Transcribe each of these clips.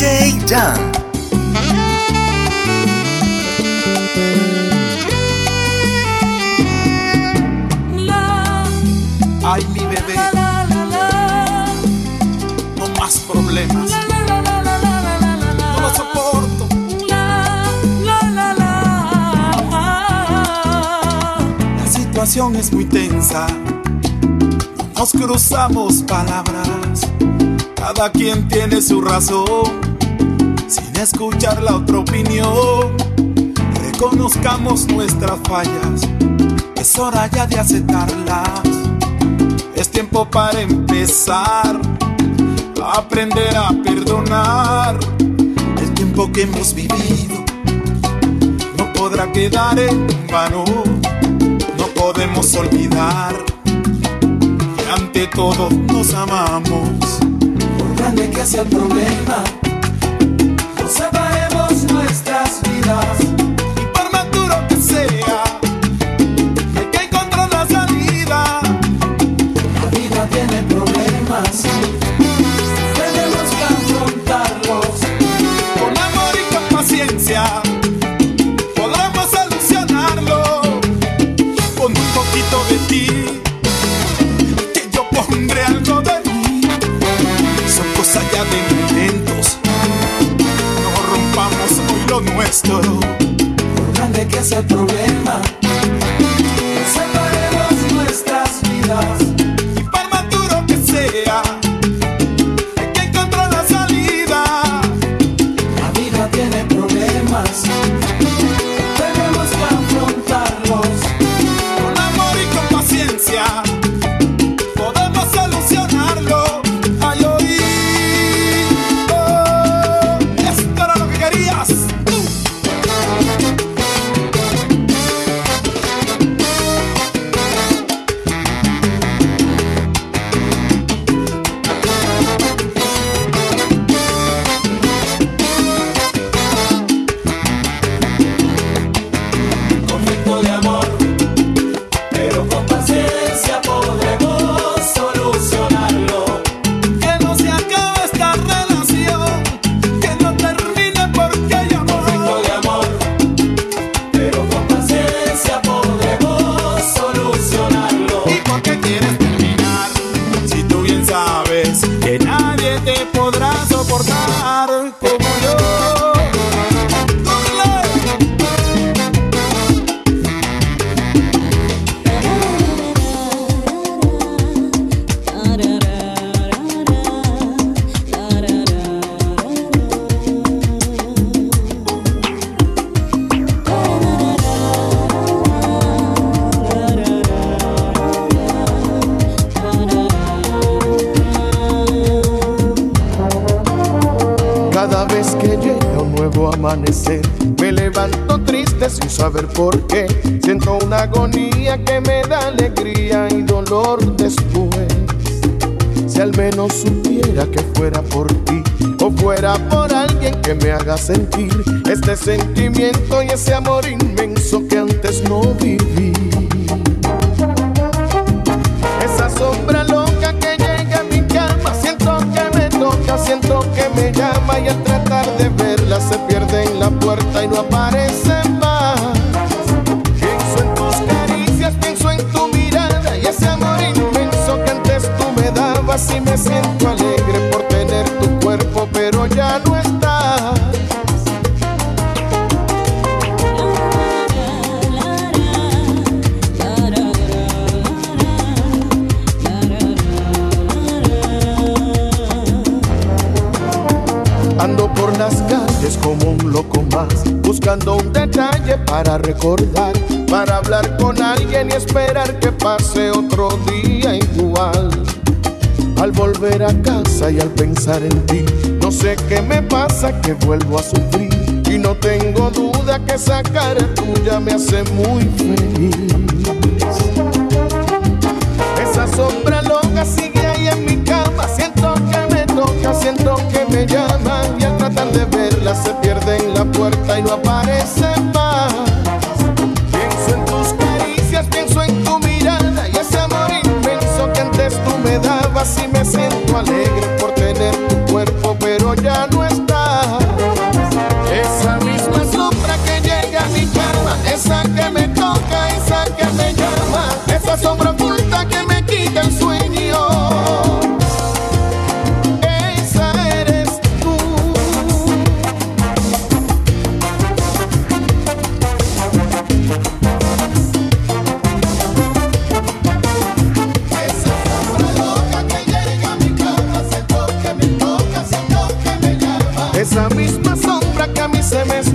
DJ. Ay, mi bebé, no más problemas. No lo soporto. La situación es muy tensa. Nos cruzamos palabras. Cada quien tiene su razón. Sin escuchar la otra opinión. Reconozcamos nuestras fallas. Es hora ya de aceptarlas. Es tiempo para empezar a aprender a perdonar. El tiempo que hemos vivido no podrá quedar en vano. No podemos olvidar que ante todo nos amamos. Grande que sea el problema, Cada vez que llega un nuevo amanecer, me levanto triste sin saber por qué. Siento una agonía que me da alegría y dolor después. Si al menos supiera que fuera por ti o fuera por alguien que me haga sentir este sentimiento y ese amor inmenso que antes no viví. Esa sombra loca que llega a mi cama, siento que me toca, siento que me llama y al tratar de verla se pierde en la puerta y no aparece más. Pienso en tus caricias, pienso en tu mirada y ese amor inmenso que antes tú me dabas y me siento recordar, para hablar con alguien y esperar que pase otro día igual. Al volver a casa y al pensar en ti, no sé qué me pasa que vuelvo a sufrir y no tengo duda que esa cara tuya me hace muy feliz. Esa sombra loca sigue ahí en mi cama. Siento que me toca, siento que me llama. Y al tratar de verla se pierde se me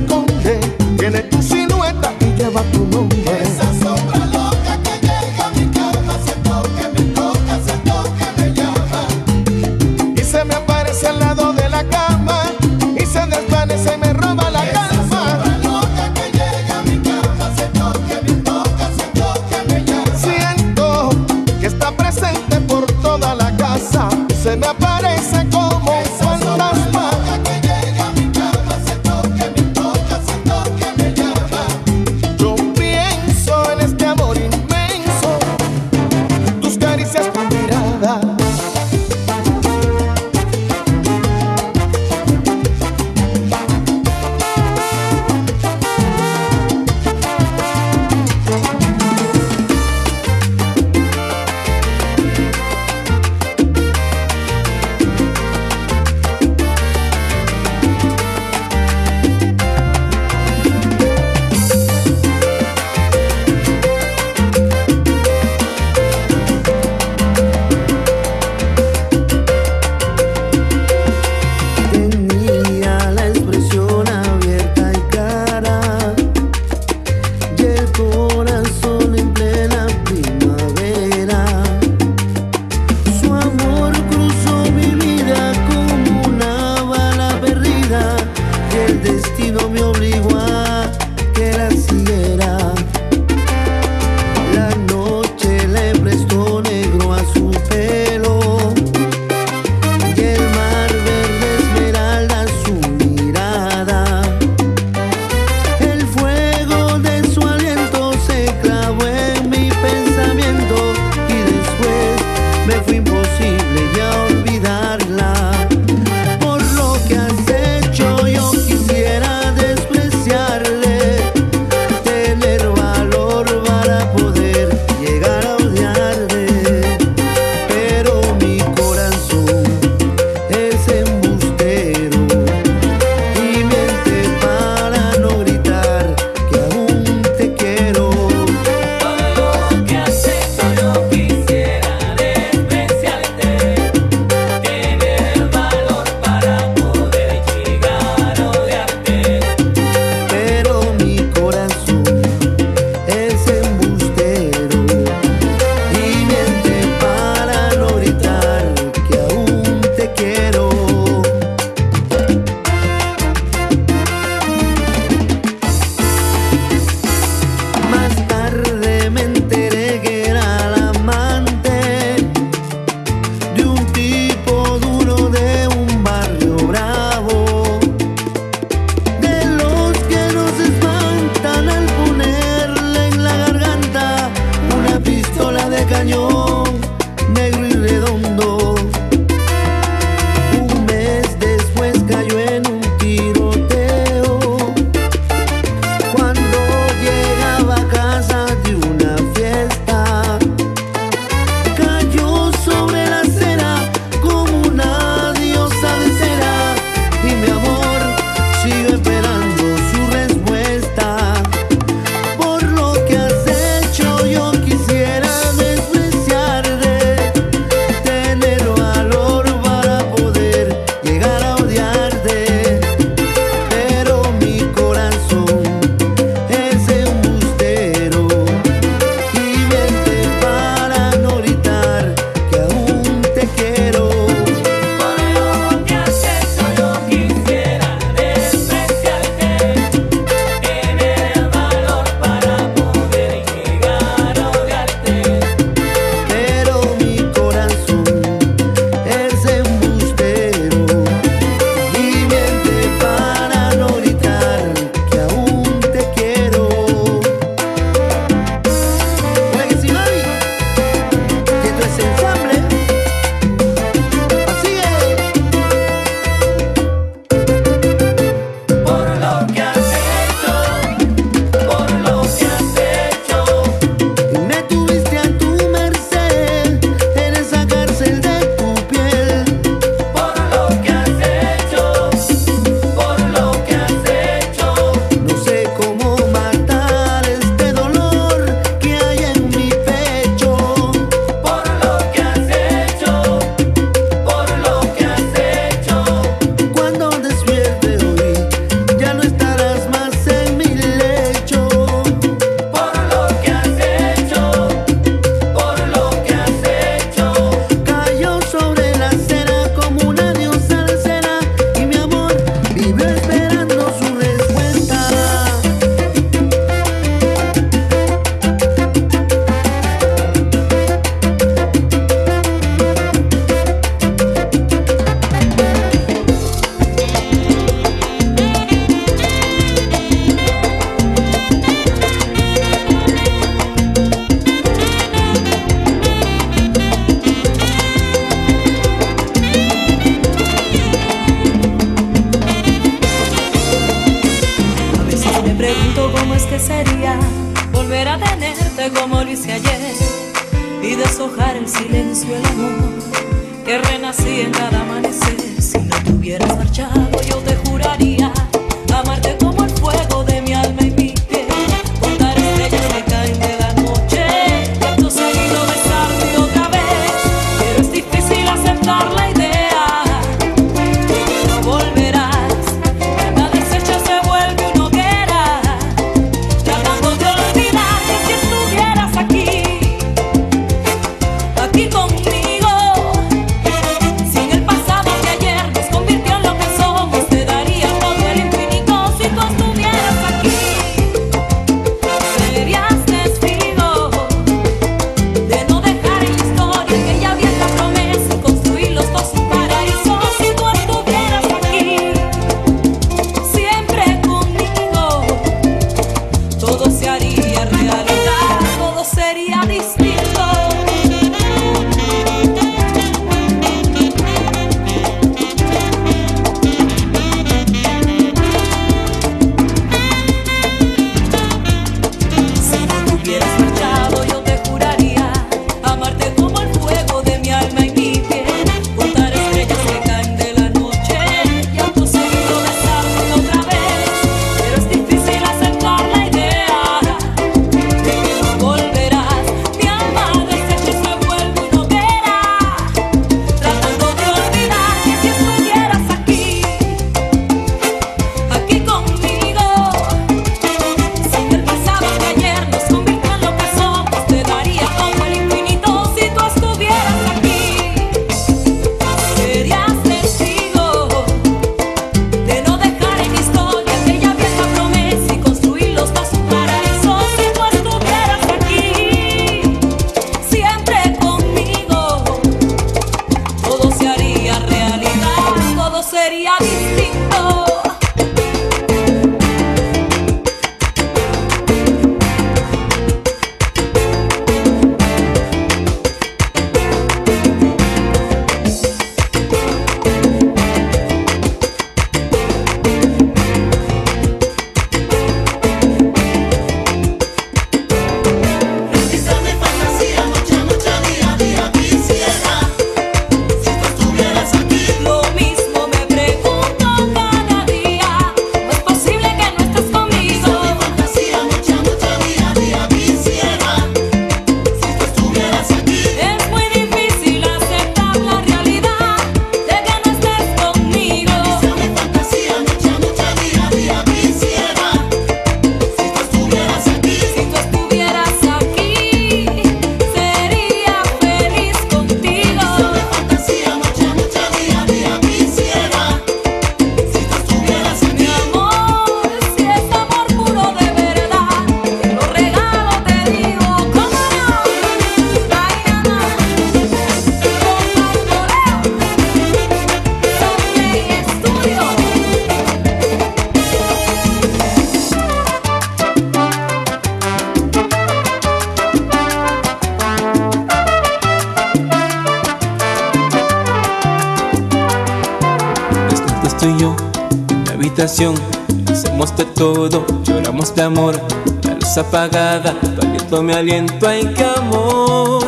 de amor, la luz apagada, tu aliento me aliento en que amor.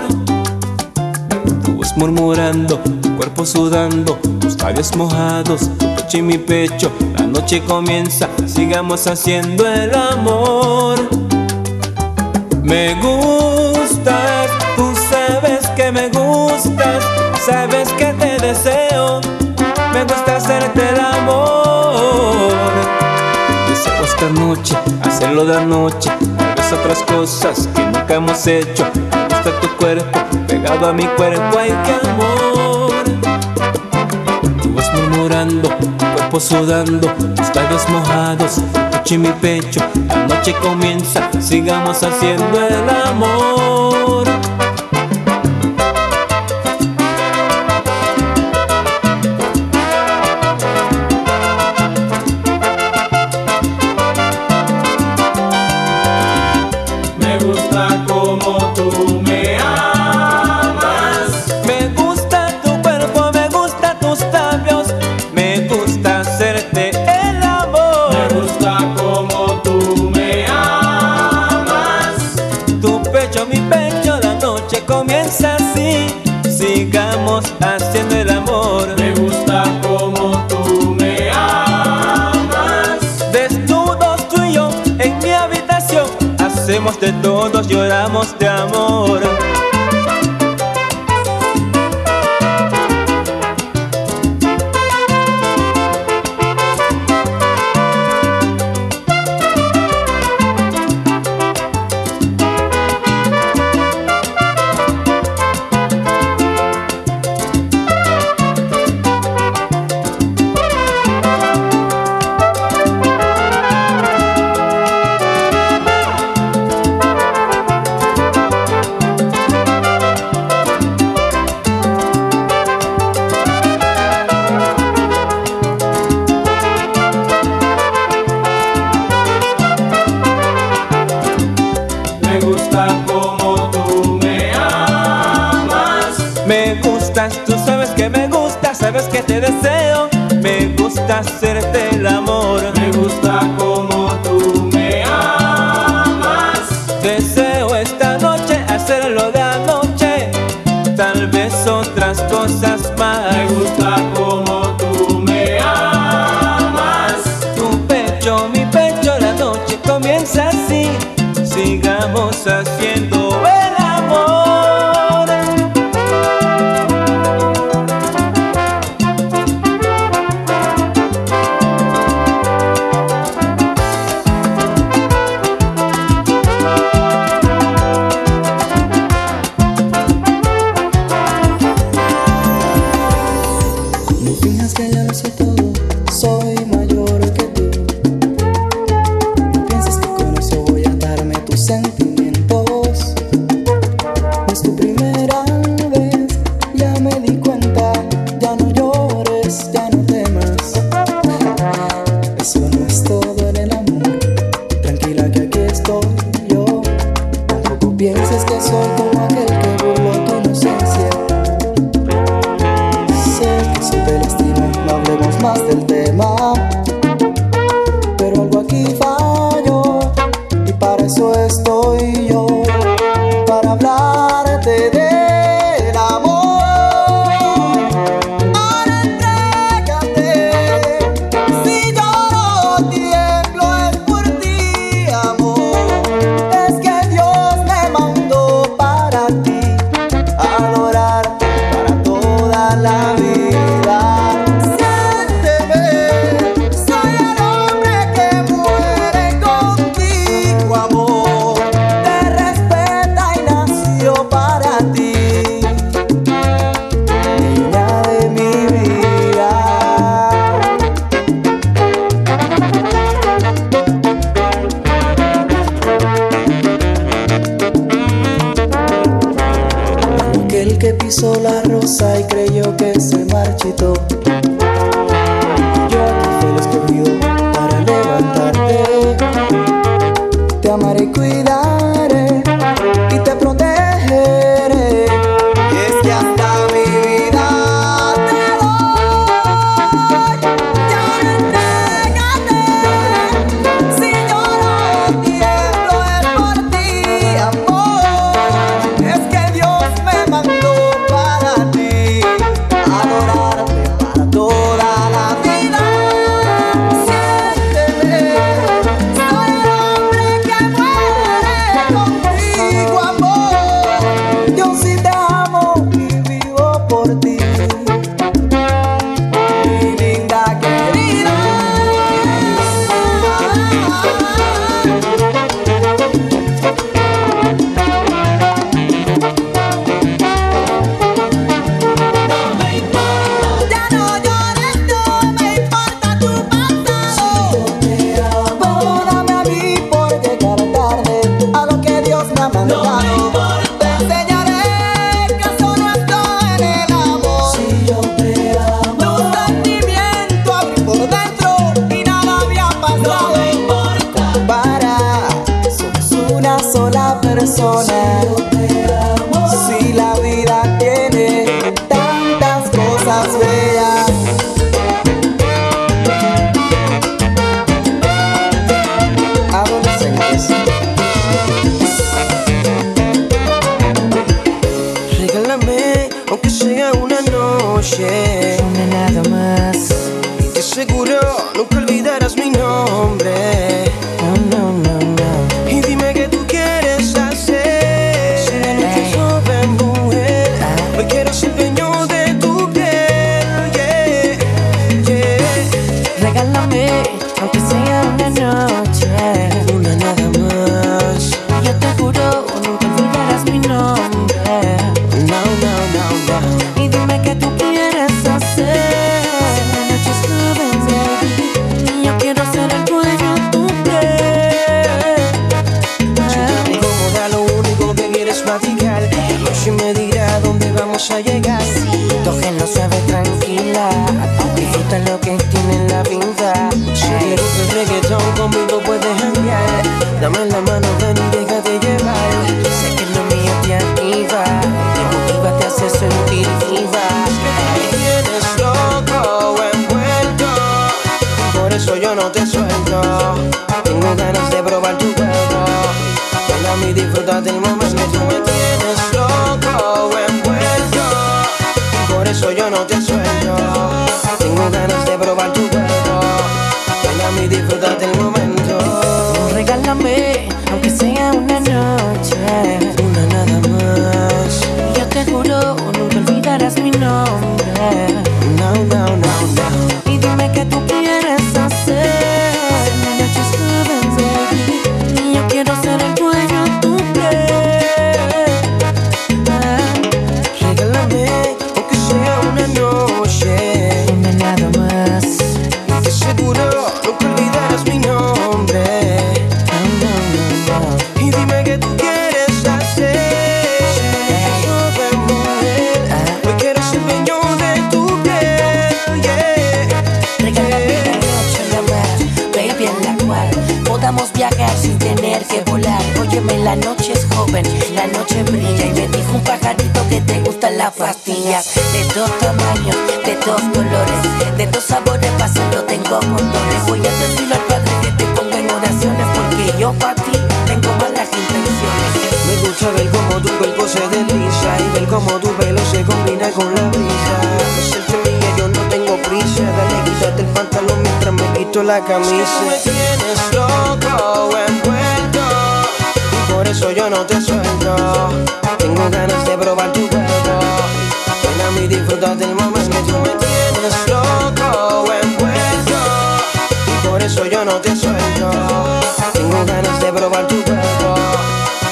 Tu voz murmurando, tu cuerpo sudando, tus labios mojados, tu pecho y mi pecho. La noche comienza, sigamos haciendo el amor. Me gustas, tú sabes que me gustas, sabes que te deseo. Me gusta esta noche, hacerlo de anoche, tal vez otras cosas que nunca hemos hecho. Me gusta tu cuerpo, pegado a mi cuerpo, ay qué amor. Tú vas murmurando, tu cuerpo sudando, tus labios mojados, tu y mi pecho. La noche comienza, sigamos haciendo el amor. hacemos de todos, lloramos de amor. más del te cuidaré. Eh. la camisa. Me tienes loco envuelto y por eso yo no te suelto. Tengo ganas de probar tu cuerpo. Ven a mí disfruta del momento. Tú me tienes loco envuelto y por eso yo no te suelto. Tengo ganas de probar tu cuerpo.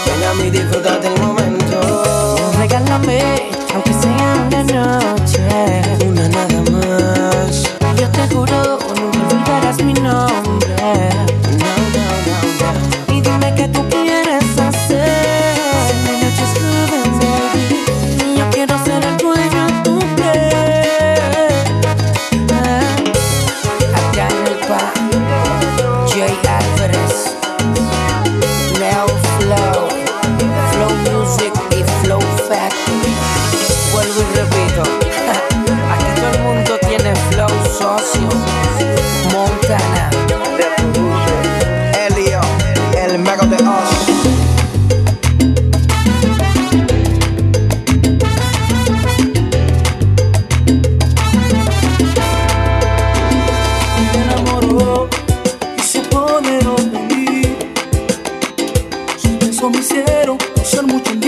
Ven a mí disfruta del momento. Regálame, aunque sea una noche juro, nunca olvidarás mi nombre. quiero usar mucho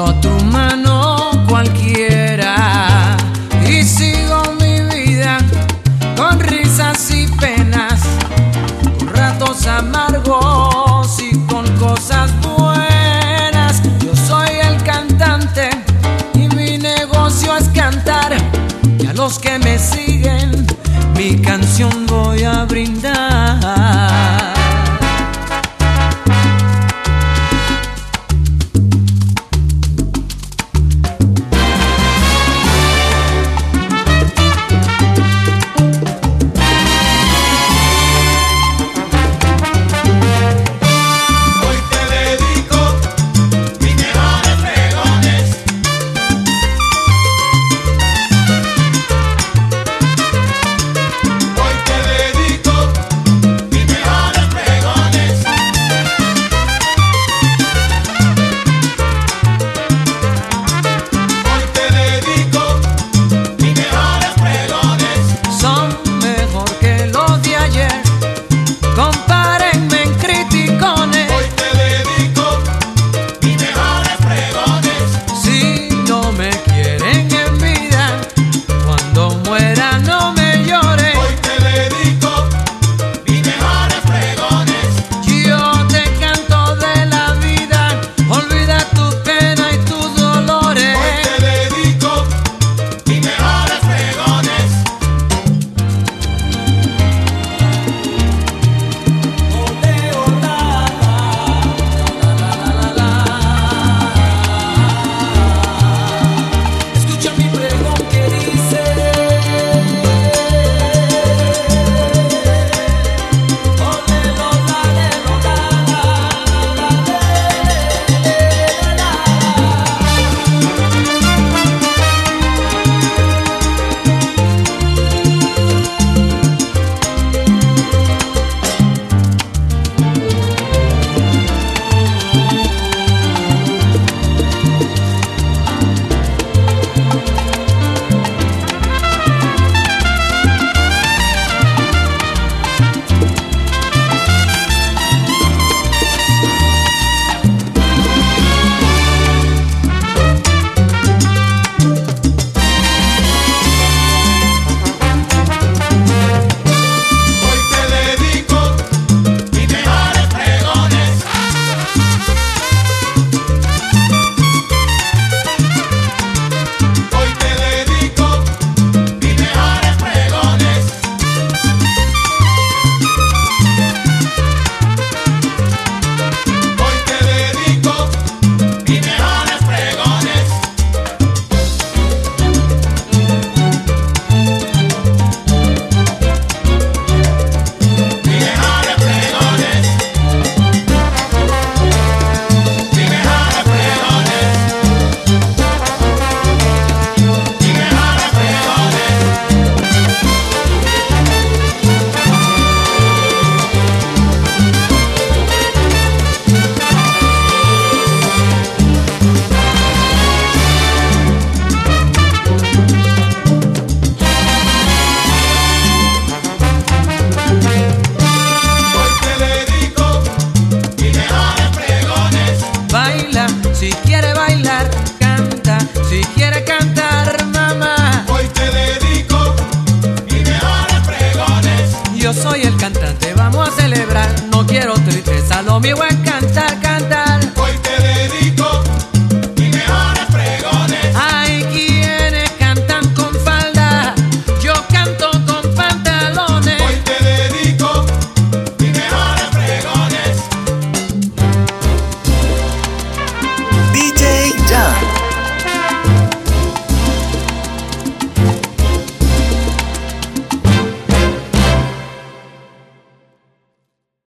otro humano